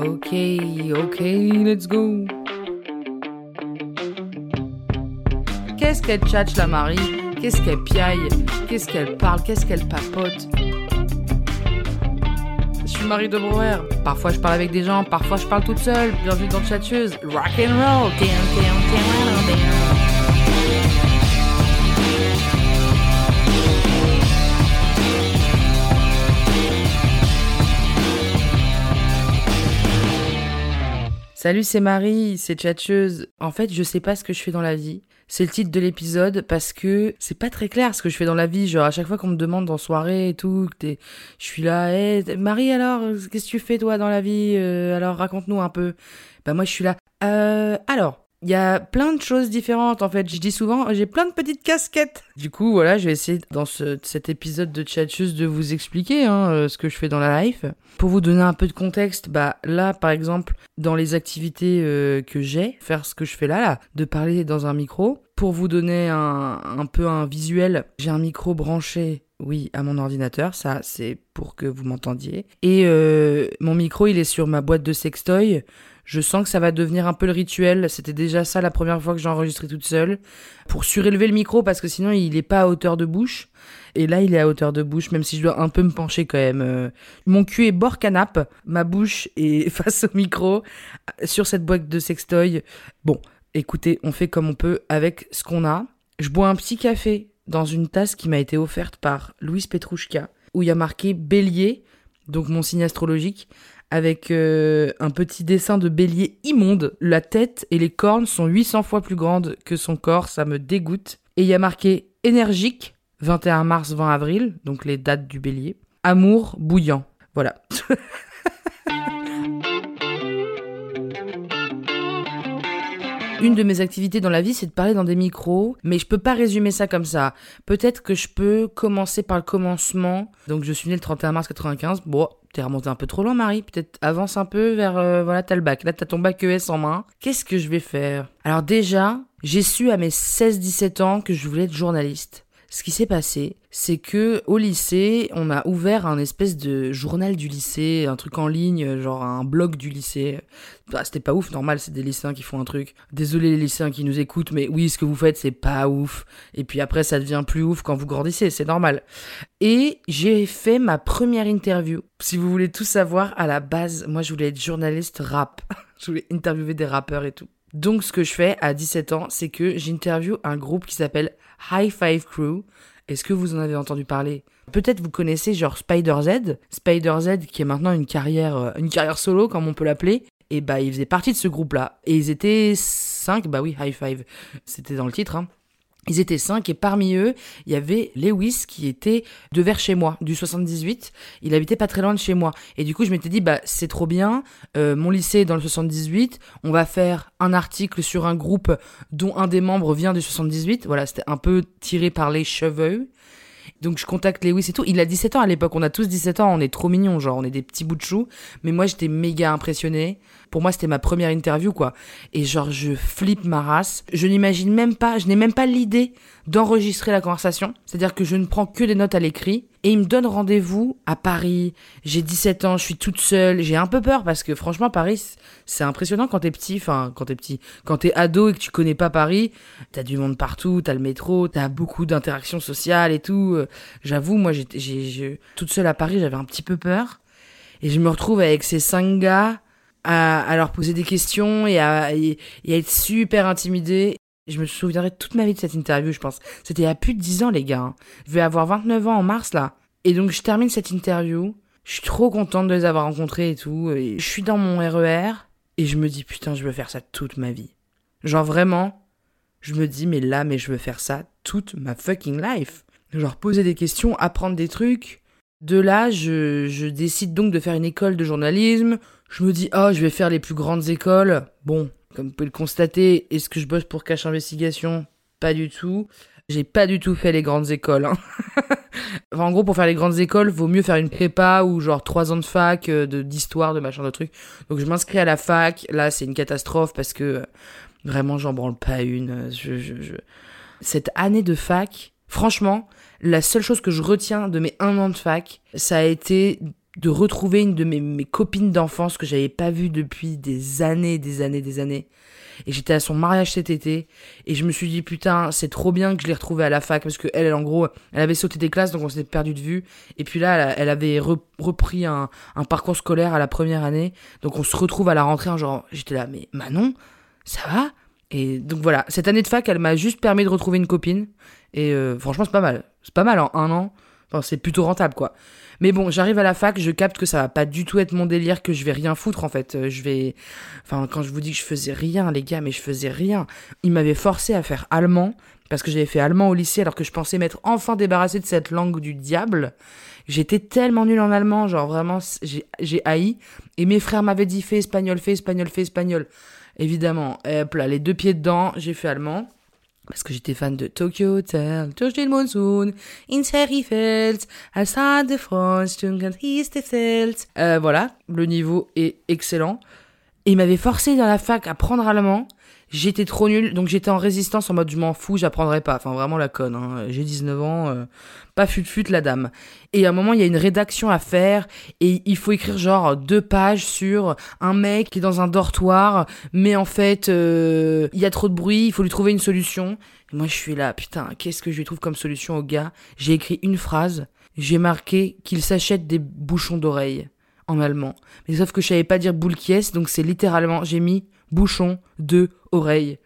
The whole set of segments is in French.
Ok, ok, let's go. Qu'est-ce qu'elle tchatche la Marie? Qu'est-ce qu'elle piaille? Qu'est-ce qu'elle parle? Qu'est-ce qu'elle papote? Je suis Marie de Brouwer. Parfois je parle avec des gens, parfois je parle toute seule. Bienvenue dans Tchatcheuse. Rock and roll. Down, down, down, Salut, c'est Marie, c'est Tchatcheuse. En fait, je sais pas ce que je fais dans la vie. C'est le titre de l'épisode parce que c'est pas très clair ce que je fais dans la vie. Genre, à chaque fois qu'on me demande en soirée et tout, je suis là, Eh, Marie, alors, qu'est-ce que tu fais toi dans la vie Euh, Alors, raconte-nous un peu. Bah, moi, je suis là. Euh, alors, il y a plein de choses différentes en fait. Je dis souvent, j'ai plein de petites casquettes. Du coup, voilà, je vais essayer dans ce- cet épisode de Tchatcheuse de vous expliquer hein, euh, ce que je fais dans la life. Pour vous donner un peu de contexte, bah là, par exemple, dans les activités euh, que j'ai, faire ce que je fais là, là, de parler dans un micro. Pour vous donner un, un peu un visuel, j'ai un micro branché, oui, à mon ordinateur. Ça, c'est pour que vous m'entendiez. Et euh, mon micro, il est sur ma boîte de sextoy. Je sens que ça va devenir un peu le rituel. C'était déjà ça la première fois que j'ai enregistré toute seule. Pour surélever le micro, parce que sinon il est pas à hauteur de bouche. Et là, il est à hauteur de bouche, même si je dois un peu me pencher quand même. Euh, Mon cul est bord canap, ma bouche est face au micro, sur cette boîte de sextoy. Bon, écoutez, on fait comme on peut avec ce qu'on a. Je bois un petit café dans une tasse qui m'a été offerte par Louise Petrouchka, où il y a marqué bélier, donc mon signe astrologique, avec euh, un petit dessin de bélier immonde. La tête et les cornes sont 800 fois plus grandes que son corps, ça me dégoûte. Et il y a marqué énergique, 21 mars, 20 avril, donc les dates du bélier. Amour bouillant. Voilà. Une de mes activités dans la vie, c'est de parler dans des micros, mais je peux pas résumer ça comme ça. Peut-être que je peux commencer par le commencement. Donc je suis née le 31 mars 95. Bon, t'es remonté un peu trop loin, Marie. Peut-être avance un peu vers, euh, voilà, t'as le bac. Là, t'as ton bac ES en main. Qu'est-ce que je vais faire? Alors déjà, j'ai su à mes 16-17 ans que je voulais être journaliste. Ce qui s'est passé, c'est que au lycée, on a ouvert un espèce de journal du lycée, un truc en ligne, genre un blog du lycée. Bah, c'était pas ouf, normal, c'est des lycéens qui font un truc. Désolé les lycéens qui nous écoutent, mais oui, ce que vous faites, c'est pas ouf. Et puis après, ça devient plus ouf quand vous grandissez, c'est normal. Et j'ai fait ma première interview. Si vous voulez tout savoir, à la base, moi, je voulais être journaliste rap. je voulais interviewer des rappeurs et tout. Donc, ce que je fais à 17 ans, c'est que j'interviewe un groupe qui s'appelle High Five Crew. Est-ce que vous en avez entendu parler? Peut-être vous connaissez genre Spider Z, Spider Z qui est maintenant une carrière, euh, une carrière solo comme on peut l'appeler. Et bah ils faisaient partie de ce groupe-là. Et ils étaient 5, bah oui, High Five, c'était dans le titre. Hein. Ils étaient 5 et parmi eux, il y avait Lewis qui était de vers chez moi, du 78. Il habitait pas très loin de chez moi. Et du coup, je m'étais dit, bah c'est trop bien, euh, mon lycée est dans le 78, on va faire un article sur un groupe dont un des membres vient du 78. Voilà, c'était un peu tiré par les cheveux. Donc je contacte Lewis et tout. Il a 17 ans à l'époque, on a tous 17 ans, on est trop mignons, genre on est des petits bouts de chou. Mais moi j'étais méga impressionné. Pour moi c'était ma première interview quoi. Et genre je flippe ma race. Je n'imagine même pas, je n'ai même pas l'idée d'enregistrer la conversation. C'est-à-dire que je ne prends que des notes à l'écrit. Et il me donne rendez-vous à Paris. J'ai 17 ans, je suis toute seule. J'ai un peu peur parce que franchement Paris c'est impressionnant quand t'es petit. Enfin quand t'es petit, quand t'es ado et que tu connais pas Paris, t'as du monde partout, t'as le métro, t'as beaucoup d'interactions sociales et tout. Euh, J'avoue, moi, j'ai- toute seule à Paris, j'avais un petit peu peur. Et je me retrouve avec ces cinq gars à, à leur poser des questions et à, et, à être super intimidée. Je me souviendrai toute ma vie de cette interview, je pense. C'était a plus de 10 ans, les gars. hein. Je vais avoir 29 ans en mars, là. Et donc, je termine cette interview. Je suis trop contente de les avoir rencontrés et tout. Et je suis dans mon RER. Et je me dis, putain, je veux faire ça toute ma vie. Genre, vraiment, Je me dis, mais là, mais je veux faire ça toute ma fucking life. Genre poser des questions, apprendre des trucs. De là, je, je décide donc de faire une école de journalisme. Je me dis, oh, je vais faire les plus grandes écoles. Bon, comme vous pouvez le constater, est-ce que je bosse pour Cache Investigation? Pas du tout. J'ai pas du tout fait les grandes écoles. Hein. en gros, pour faire les grandes écoles, vaut mieux faire une prépa ou genre trois ans de fac, euh, de d'histoire, de machin de trucs. Donc je m'inscris à la fac. Là, c'est une catastrophe parce que euh, vraiment, j'en branle pas une. Je, je, je... Cette année de fac, franchement, la seule chose que je retiens de mes un an de fac, ça a été de retrouver une de mes, mes copines d'enfance que j'avais pas vue depuis des années, des années, des années. Et j'étais à son mariage cet été et je me suis dit putain c'est trop bien que je l'ai retrouvée à la fac parce que elle, en gros elle avait sauté des classes donc on s'était perdu de vue. Et puis là elle, avait repris un, un, parcours scolaire à la première année. Donc on se retrouve à la rentrée genre j'étais là mais Manon ça va? Et donc voilà cette année de fac elle m'a juste permis de retrouver une copine. Et euh, franchement c'est pas mal. C'est pas mal en un an enfin c'est plutôt rentable quoi mais bon, j'arrive à la fac, je capte que ça va pas du tout être mon délire, que je vais rien foutre en fait. Euh, je vais, enfin, quand je vous dis que je faisais rien, les gars, mais je faisais rien. Ils m'avaient forcé à faire allemand parce que j'avais fait allemand au lycée alors que je pensais m'être enfin débarrassé de cette langue du diable. J'étais tellement nul en allemand, genre vraiment, j'ai haï. Et mes frères m'avaient dit fais espagnol, fais espagnol, fais espagnol. Évidemment, hop là, les deux pieds dedans, j'ai fait allemand parce que j'étais fan de Tokyo Hotel, Monsun, ins Herifeld, als de France, euh, voilà, le niveau est excellent. Et il m'avait forcé dans la fac à prendre allemand. J'étais trop nul, donc j'étais en résistance en mode je m'en fous, j'apprendrai pas. Enfin vraiment la conne, hein. j'ai 19 ans, euh, pas fut fut la dame. Et à un moment il y a une rédaction à faire et il faut écrire genre deux pages sur un mec qui est dans un dortoir, mais en fait euh, il y a trop de bruit, il faut lui trouver une solution. moi je suis là, putain, qu'est-ce que je lui trouve comme solution au gars? J'ai écrit une phrase, j'ai marqué qu'il s'achète des bouchons d'oreilles en allemand. Mais sauf que je savais pas dire boule donc c'est littéralement, j'ai mis bouchon de oreille.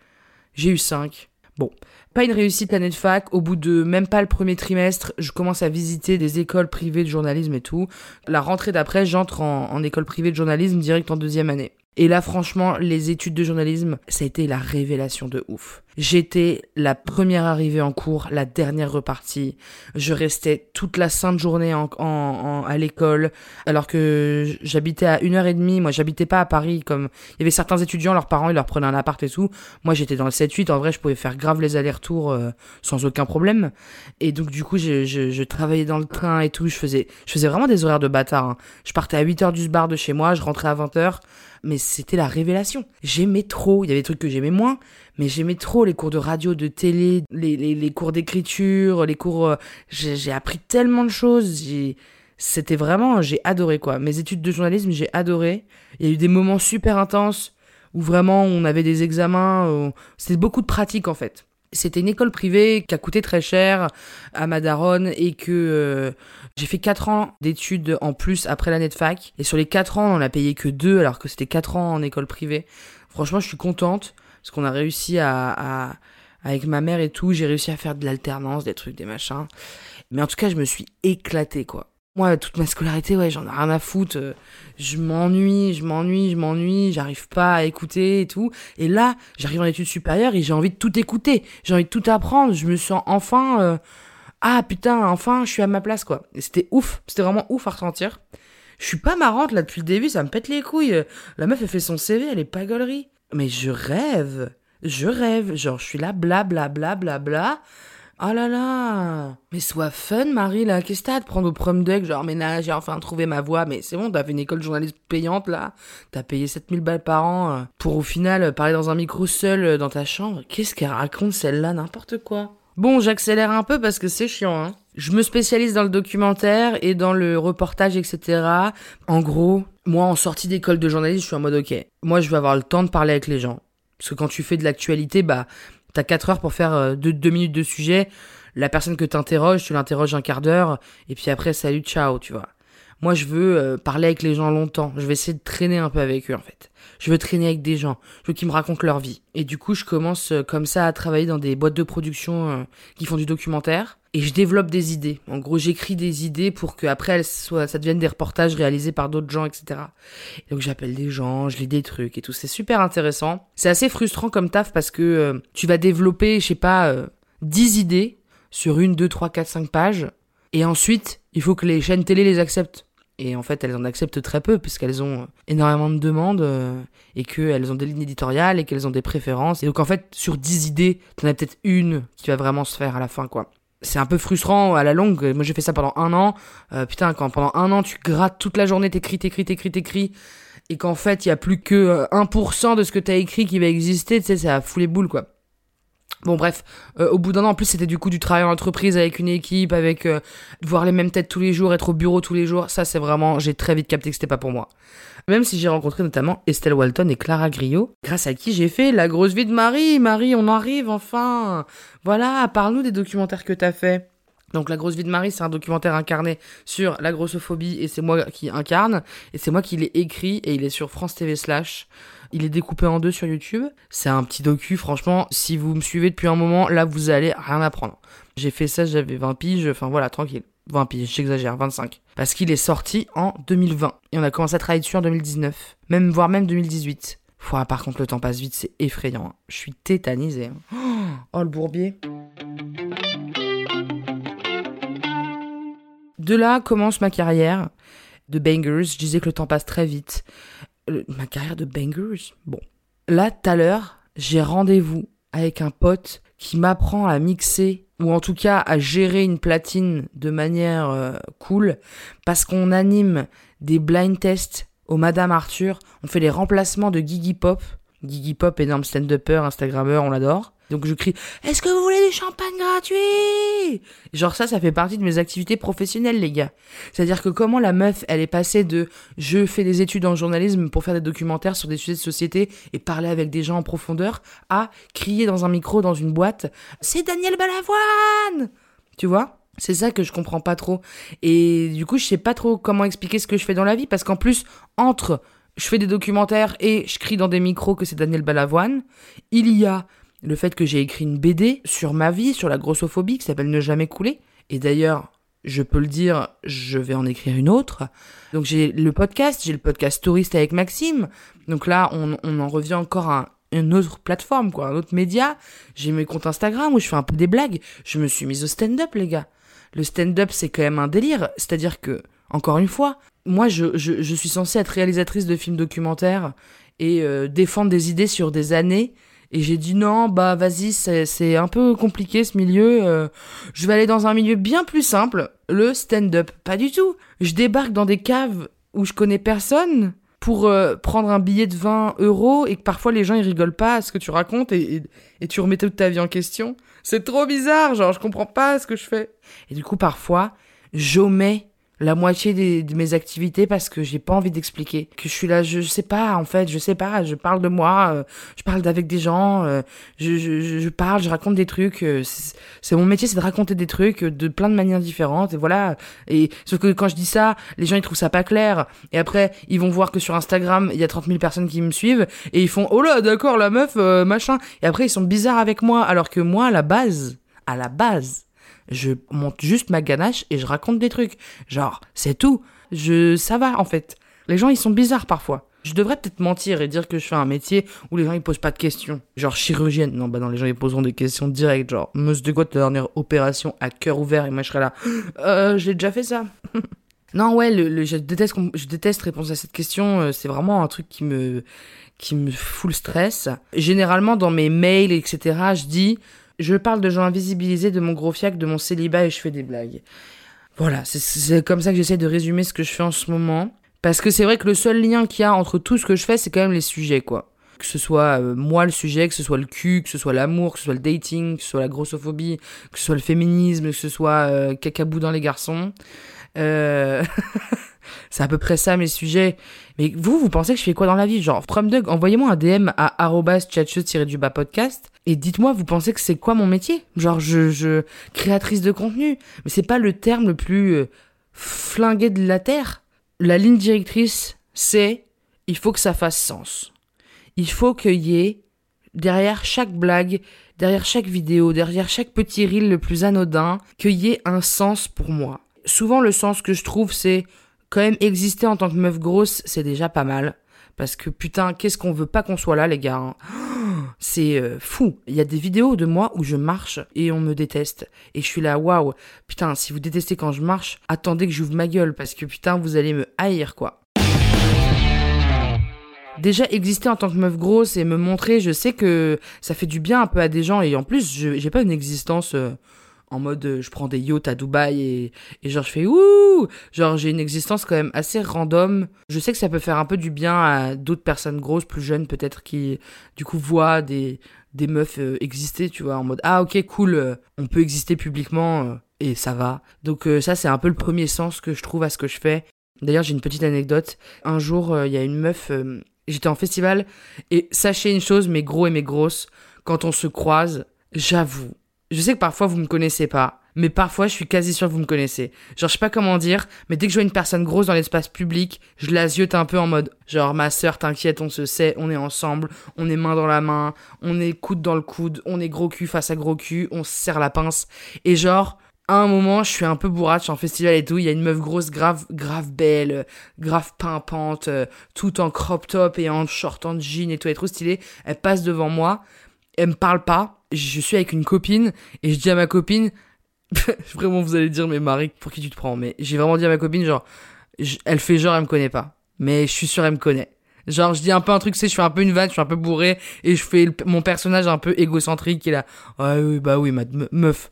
J'ai eu 5. Bon, pas une réussite l'année de fac. Au bout de même pas le premier trimestre, je commence à visiter des écoles privées de journalisme et tout. La rentrée d'après, j'entre en, en école privée de journalisme direct en deuxième année. Et là, franchement, les études de journalisme, ça a été la révélation de ouf. J'étais la première arrivée en cours, la dernière repartie. Je restais toute la sainte journée en, en, à l'école, alors que j'habitais à une heure et demie. Moi, j'habitais pas à Paris, comme il y avait certains étudiants, leurs parents, ils leur prenaient un appart et tout. Moi, j'étais dans le 7-8. En vrai, je pouvais faire grave les allers-retours euh, sans aucun problème. Et donc, du coup, je, je, je, travaillais dans le train et tout. Je faisais, je faisais vraiment des horaires de bâtard. Hein. Je partais à 8 heures du bar de chez moi, je rentrais à 20 heures mais c'était la révélation. J'aimais trop, il y avait des trucs que j'aimais moins, mais j'aimais trop les cours de radio, de télé, les, les, les cours d'écriture, les cours... Euh, j'ai appris tellement de choses, c'était vraiment... J'ai adoré, quoi. Mes études de journalisme, j'ai adoré. Il y a eu des moments super intenses où vraiment on avait des examens, c'était beaucoup de pratique, en fait c'était une école privée qui a coûté très cher à ma et que euh, j'ai fait 4 ans d'études en plus après l'année de fac. Et sur les 4 ans, on a payé que 2 alors que c'était 4 ans en école privée. Franchement, je suis contente parce qu'on a réussi à, à, avec ma mère et tout, j'ai réussi à faire de l'alternance, des trucs, des machins. Mais en tout cas, je me suis éclatée quoi. Moi, toute ma scolarité, ouais, j'en ai rien à foutre. Euh, je m'ennuie, je m'ennuie, je m'ennuie, j'arrive pas à écouter et tout. Et là, j'arrive en études supérieures et j'ai envie de tout écouter. J'ai envie de tout apprendre. Je me sens enfin, euh, ah putain, enfin, je suis à ma place, quoi. Et c'était ouf. C'était vraiment ouf à ressentir. Je suis pas marrante, là, depuis le début, ça me pète les couilles. La meuf, elle fait son CV, elle est pas gaulerie. Mais je rêve. Je rêve. Genre, je suis là, bla bla bla bla bla. Oh là là Mais sois fun, Marie, là. Qu'est-ce que t'as de prendre au prom deck? Genre, mais là, j'ai enfin trouvé ma voie. Mais c'est bon, t'as fait une école de journaliste payante, là. T'as payé 7000 balles par an euh, pour, au final, euh, parler dans un micro seul euh, dans ta chambre. Qu'est-ce qu'elle raconte, celle-là? N'importe quoi. Bon, j'accélère un peu parce que c'est chiant, hein. Je me spécialise dans le documentaire et dans le reportage, etc. En gros, moi, en sortie d'école de journaliste, je suis en mode, ok, moi, je veux avoir le temps de parler avec les gens. Parce que quand tu fais de l'actualité, bah, T'as 4 heures pour faire 2 euh, minutes de sujet. La personne que t'interroges, tu l'interroges un quart d'heure. Et puis après, salut, ciao, tu vois. Moi, je veux euh, parler avec les gens longtemps. Je vais essayer de traîner un peu avec eux, en fait. Je veux traîner avec des gens. Je veux qu'ils me racontent leur vie. Et du coup, je commence euh, comme ça à travailler dans des boîtes de production qui font du documentaire. Et je développe des idées. En gros, j'écris des idées pour que après elles soient, ça devienne des reportages réalisés par d'autres gens, etc. donc j'appelle des gens, je lis des trucs et tout. C'est super intéressant. C'est assez frustrant comme taf parce que tu vas développer, je sais pas, 10 idées sur une, deux, trois, quatre, cinq pages. Et ensuite, il faut que les chaînes télé les acceptent. Et en fait, elles en acceptent très peu, puisqu'elles ont énormément de demandes, euh, et qu'elles ont des lignes éditoriales, et qu'elles ont des préférences. Et donc, en fait, sur 10 idées, t'en as peut-être une qui va vraiment se faire à la fin, quoi. C'est un peu frustrant à la longue. Moi, j'ai fait ça pendant un an. Euh, putain, quand pendant un an, tu grattes toute la journée, t'écris, t'écris, t'écris, t'écris, et qu'en fait, il y a plus que 1% euh, de ce que t'as écrit qui va exister, tu sais, ça fout les boules, quoi. Bon bref, euh, au bout d'un an, en plus c'était du coup du travail en entreprise avec une équipe, avec euh, voir les mêmes têtes tous les jours, être au bureau tous les jours, ça c'est vraiment, j'ai très vite capté que c'était pas pour moi. Même si j'ai rencontré notamment Estelle Walton et Clara Griot, grâce à qui j'ai fait La grosse vie de Marie. Marie, on arrive enfin. Voilà, parle-nous des documentaires que t'as fait. Donc La grosse vie de Marie, c'est un documentaire incarné sur la grossophobie et c'est moi qui incarne et c'est moi qui l'ai écrit et il est sur France TV slash. Il est découpé en deux sur YouTube. C'est un petit docu, franchement, si vous me suivez depuis un moment, là vous allez rien apprendre. J'ai fait ça, j'avais 20 piges, enfin voilà, tranquille. 20 piges, j'exagère, 25. Parce qu'il est sorti en 2020. Et on a commencé à travailler dessus en 2019. Même, voire même 2018. Ouah, par contre, le temps passe vite, c'est effrayant. Je suis tétanisé. Oh, le bourbier. De là commence ma carrière de bangers. Je disais que le temps passe très vite. Ma carrière de bangers. Bon. Là, tout à l'heure, j'ai rendez-vous avec un pote qui m'apprend à mixer ou en tout cas à gérer une platine de manière euh, cool parce qu'on anime des blind tests au Madame Arthur. On fait les remplacements de Gigi Pop. Gigi Pop, énorme stand-upper, Instagrammeur, on l'adore. Donc je crie Est-ce que vous voulez du champagne gratuit? Genre ça, ça fait partie de mes activités professionnelles, les gars. C'est-à-dire que comment la meuf, elle est passée de je fais des études en journalisme pour faire des documentaires sur des sujets de société et parler avec des gens en profondeur, à crier dans un micro dans une boîte C'est Daniel Balavoine Tu vois? C'est ça que je comprends pas trop. Et du coup, je sais pas trop comment expliquer ce que je fais dans la vie parce qu'en plus, entre je fais des documentaires et je crie dans des micros que c'est Daniel Balavoine, il y a le fait que j'ai écrit une BD sur ma vie, sur la grossophobie, qui s'appelle Ne jamais couler. Et d'ailleurs, je peux le dire, je vais en écrire une autre. Donc j'ai le podcast, j'ai le podcast touriste avec Maxime. Donc là, on, en revient encore à une autre plateforme, quoi, un autre média. J'ai mes comptes Instagram où je fais un peu des blagues. Je me suis mise au stand-up, les gars. Le stand-up, c'est quand même un délire. C'est-à-dire que, encore une fois, moi, je, je, suis censée être réalisatrice de films documentaires et euh, défendre des idées sur des années et j'ai dit non, bah vas-y, c'est un peu compliqué ce milieu. Euh, je vais aller dans un milieu bien plus simple, le stand-up. Pas du tout. Je débarque dans des caves où je connais personne pour euh, prendre un billet de 20 euros et que parfois les gens ils rigolent pas à ce que tu racontes et, et, tu remets toute ta vie en question. C'est trop bizarre, genre je comprends pas ce que je fais. Et du coup parfois, j'omets la moitié de mes activités parce que j'ai pas envie d'expliquer. Que je suis là je, sais pas en fait je sais pas je parle de moi euh, je parle avec des gens euh, je, je, je, parle je raconte des trucs euh, c'est mon métier c'est de raconter des trucs de plein de manières différentes et voilà. Et sauf que quand je dis ça les gens ils trouvent ça pas clair. Et après ils vont voir que sur Instagram il y a 30 000 personnes qui me suivent et ils font oh là d'accord la meuf machin. Et après ils sont bizarres avec moi alors que moi à la base à la base je monte juste ma ganache et je raconte des trucs. Genre, c'est tout. Je, ça va, en fait. Les gens, ils sont bizarres parfois. Je devrais peut-être mentir et dire que je fais un métier où les gens ils posent pas de questions. Genre chirurgienne. Non, bah non, les gens ils poseront des questions directes. Genre, Monsieur de quoi ta dernière opération à cœur ouvert? Et moi je serai là. Euh, j'ai déjà fait ça. non, ouais, je, déteste, je déteste répondre à cette question. Euh, c'est vraiment un truc qui me, qui me fout le stress. Généralement, dans mes mails, etc., je dis je parle de gens invisibilisés, de mon gros fiac, de mon célibat et je fais des blagues. Voilà, c'est comme ça que j'essaie de résumer ce que je fais en ce moment. Parce que c'est vrai que le seul lien qu'il y a entre tout ce que je fais, c'est quand même les sujets, quoi. Que ce soit euh, moi le sujet, que ce soit le cul, que ce soit l'amour, que ce soit le dating, que ce soit la grossophobie, que ce soit le féminisme, que ce soit euh, cacabou dans les garçons. Euh... c'est à peu près ça mes sujets. Mais vous, vous pensez que je fais quoi dans la vie? Genre, Dog, envoyez-moi un DM à arrobas du bas podcast et dites-moi, vous pensez que c'est quoi mon métier? Genre, je, je, créatrice de contenu. Mais c'est pas le terme le plus euh, flingué de la terre. la ligne directrice, c'est il faut que ça fasse sens. Il faut qu'il y ait derrière chaque blague, derrière chaque vidéo, derrière chaque petit reel le plus anodin, qu'il y ait un sens pour moi. Souvent, le sens que je trouve, c'est quand même exister en tant que meuf grosse, c'est déjà pas mal. Parce que putain, qu'est-ce qu'on veut pas qu'on soit là, les gars hein. C'est euh, fou. Il y a des vidéos de moi où je marche et on me déteste. Et je suis là, waouh. Putain, si vous détestez quand je marche, attendez que j'ouvre ma gueule parce que putain, vous allez me haïr, quoi. Déjà exister en tant que meuf grosse et me montrer, je sais que ça fait du bien un peu à des gens et en plus, j'ai pas une existence euh, en mode euh, je prends des yachts à Dubaï et, et genre je fais ouh! Genre j'ai une existence quand même assez random. Je sais que ça peut faire un peu du bien à d'autres personnes grosses plus jeunes peut-être qui du coup voient des des meufs euh, exister tu vois en mode ah ok cool euh, on peut exister publiquement et ça va. Donc ça c'est un peu le premier sens que je trouve à ce que je fais. D'ailleurs j'ai une petite anecdote. Un jour il y a une meuf j'étais en festival et sachez une chose mes gros et mes grosses quand on se croise j'avoue je sais que parfois vous me connaissez pas, mais parfois je suis quasi sûr que vous me connaissez. Genre je sais pas comment dire, mais dès que je vois une personne grosse dans l'espace public, je la ziote un peu en mode genre ma sœur t'inquiète, on se sait, on est ensemble, on est main dans la main, on est coude dans le coude, on est gros cul face à gros cul, on se serre la pince et genre à un moment, je suis un peu suis en festival et tout, il y a une meuf grosse, grave, grave belle, grave pimpante, euh, tout en crop top et en short en jean et tout, elle est trop stylée. Elle passe devant moi, elle me parle pas, je suis avec une copine et je dis à ma copine, vraiment vous allez dire mais Marie pour qui tu te prends? Mais j'ai vraiment dit à ma copine genre elle fait genre elle me connaît pas. Mais je suis sûr elle me connaît. Genre je dis un peu un truc c'est je fais un peu une vanne je suis un peu bourré et je fais mon personnage un peu égocentrique qui là ouais oui bah oui ma meuf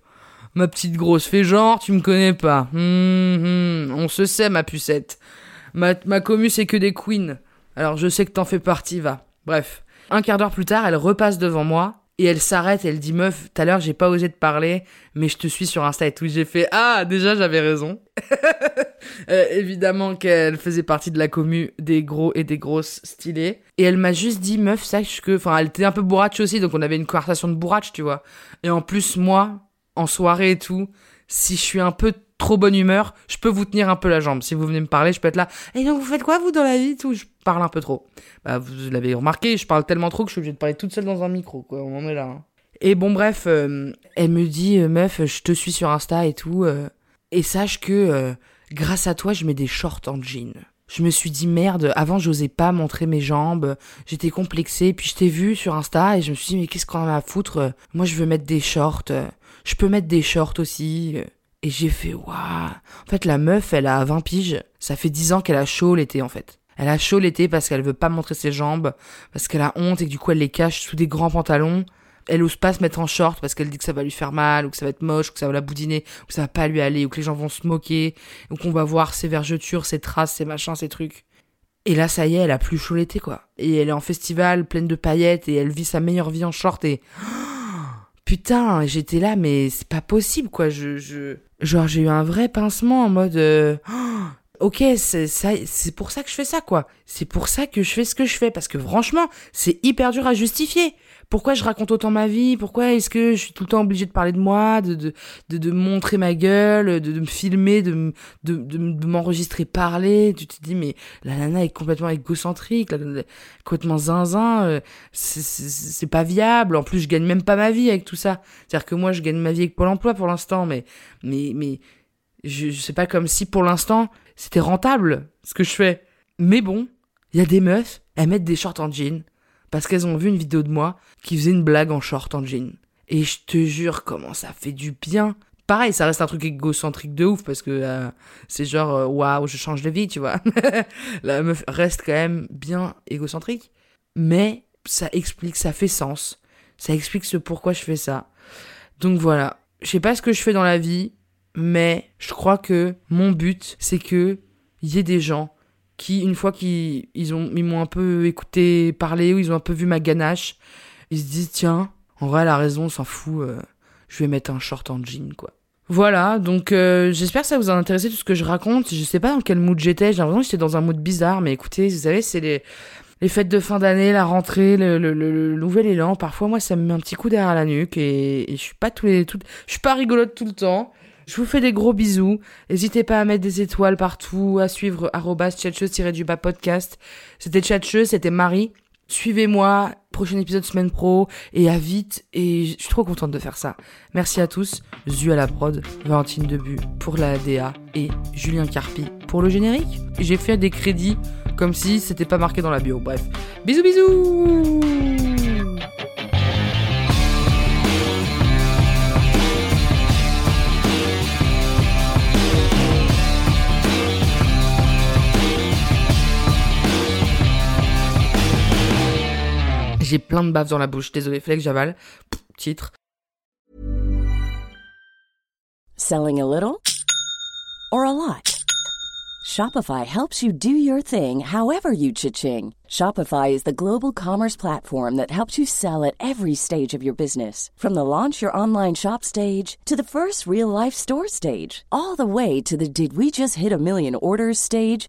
ma petite grosse fais genre tu me connais pas. Hum, hum, on se sait ma pucette. Ma ma commu c'est que des queens. Alors je sais que t'en fais partie va. Bref un quart d'heure plus tard elle repasse devant moi et elle s'arrête, elle dit meuf, tout à l'heure j'ai pas osé te parler, mais je te suis sur Insta et tout. J'ai fait ah déjà j'avais raison. euh, évidemment qu'elle faisait partie de la commu des gros et des grosses stylées. Et elle m'a juste dit meuf sache que, enfin elle était un peu bourrache aussi, donc on avait une conversation de bourrache tu vois. Et en plus moi en soirée et tout, si je suis un peu trop bonne humeur, je peux vous tenir un peu la jambe. Si vous venez me parler, je peux être là. Et donc, vous faites quoi, vous, dans la vie? Tout Je parle un peu trop. Bah, vous l'avez remarqué, je parle tellement trop que je suis obligée de parler toute seule dans un micro, quoi. On en est là. Hein. Et bon, bref, euh, elle me dit, euh, meuf, je te suis sur Insta et tout. Euh, et sache que, grâce à toi, je mets des shorts en jean. Je me suis dit merde, avant j'osais pas montrer mes jambes, j'étais complexée, puis je t'ai vu sur Insta et je me suis dit mais qu'est-ce qu'on a à foutre? Moi je veux mettre des shorts, je peux mettre des shorts aussi. Et j'ai fait, waouh. En fait, la meuf, elle a 20 piges. Ça fait 10 ans qu'elle a chaud l'été, en fait. Elle a chaud l'été parce qu'elle veut pas montrer ses jambes, parce qu'elle a honte et que du coup, elle les cache sous des grands pantalons. Elle ose pas se mettre en short parce qu'elle dit que ça va lui faire mal, ou que ça va être moche, ou que ça va la boudiner, ou que ça va pas lui aller, ou que les gens vont se moquer, ou qu'on va voir ses vergetures, ses traces, ses machins, ses trucs. Et là, ça y est, elle a plus chaud l'été, quoi. Et elle est en festival, pleine de paillettes, et elle vit sa meilleure vie en short, et putain, j'étais là, mais c'est pas possible, quoi. Je, je... Genre, j'ai eu un vrai pincement en mode. Euh, ok, c'est ça, c'est pour ça que je fais ça, quoi. C'est pour ça que je fais ce que je fais, parce que franchement, c'est hyper dur à justifier pourquoi je raconte autant ma vie? Pourquoi est-ce que je suis tout le temps obligée de parler de moi, de, de, de, de montrer ma gueule, de, de me filmer, de, de, de, m'enregistrer parler? Tu te dis, mais la nana est complètement égocentrique, complètement zinzin, euh, c'est pas viable. En plus, je gagne même pas ma vie avec tout ça. C'est-à-dire que moi, je gagne ma vie avec Pôle emploi pour l'instant, mais, mais, mais je, je sais pas comme si pour l'instant, c'était rentable ce que je fais. Mais bon, il y a des meufs, elles mettent des shorts en jean, parce qu'elles ont vu une vidéo de moi qui faisait une blague en short en jean. Et je te jure comment ça fait du bien. Pareil, ça reste un truc égocentrique de ouf parce que euh, c'est genre euh, waouh, je change de vie, tu vois. La meuf reste quand même bien égocentrique, mais ça explique, ça fait sens. Ça explique ce pourquoi je fais ça. Donc voilà, je sais pas ce que je fais dans la vie, mais je crois que mon but c'est que y ait des gens qui, une fois qu'ils ils ont, ils m'ont un peu écouté parler ou ils ont un peu vu ma ganache, ils se disent tiens, en vrai, elle a raison, on s'en fout, euh, je vais mettre un short en jean, quoi. Voilà, donc euh, j'espère que ça vous a intéressé tout ce que je raconte. Je sais pas dans quel mood j'étais, j'ai l'impression que j'étais dans un mood bizarre, mais écoutez, vous savez, c'est les, les fêtes de fin d'année, la rentrée, le, le, le, nouvel élan. Parfois, moi, ça me met un petit coup derrière la nuque et, et je suis pas tous les, tout, je suis pas rigolote tout le temps Je vous fais des gros bisous. N'hésitez pas à mettre des étoiles partout, à suivre du bas podcast. C'était tchatcheuse, c'était Marie. Suivez-moi, prochain épisode semaine pro, et à vite, et je suis trop contente de faire ça. Merci à tous, Zu à la prod, Valentine Debu pour la DA, et Julien Carpi pour le générique. J'ai fait des crédits comme si c'était pas marqué dans la bio, bref. Bisous bisous J'ai plein de baves dans la bouche. Désolé, Flex, j'avale. Titre. Selling a little or a lot? Shopify helps you do your thing however you cha-ching. Shopify is the global commerce platform that helps you sell at every stage of your business. From the launch your online shop stage to the first real life store stage, all the way to the did we just hit a million orders stage.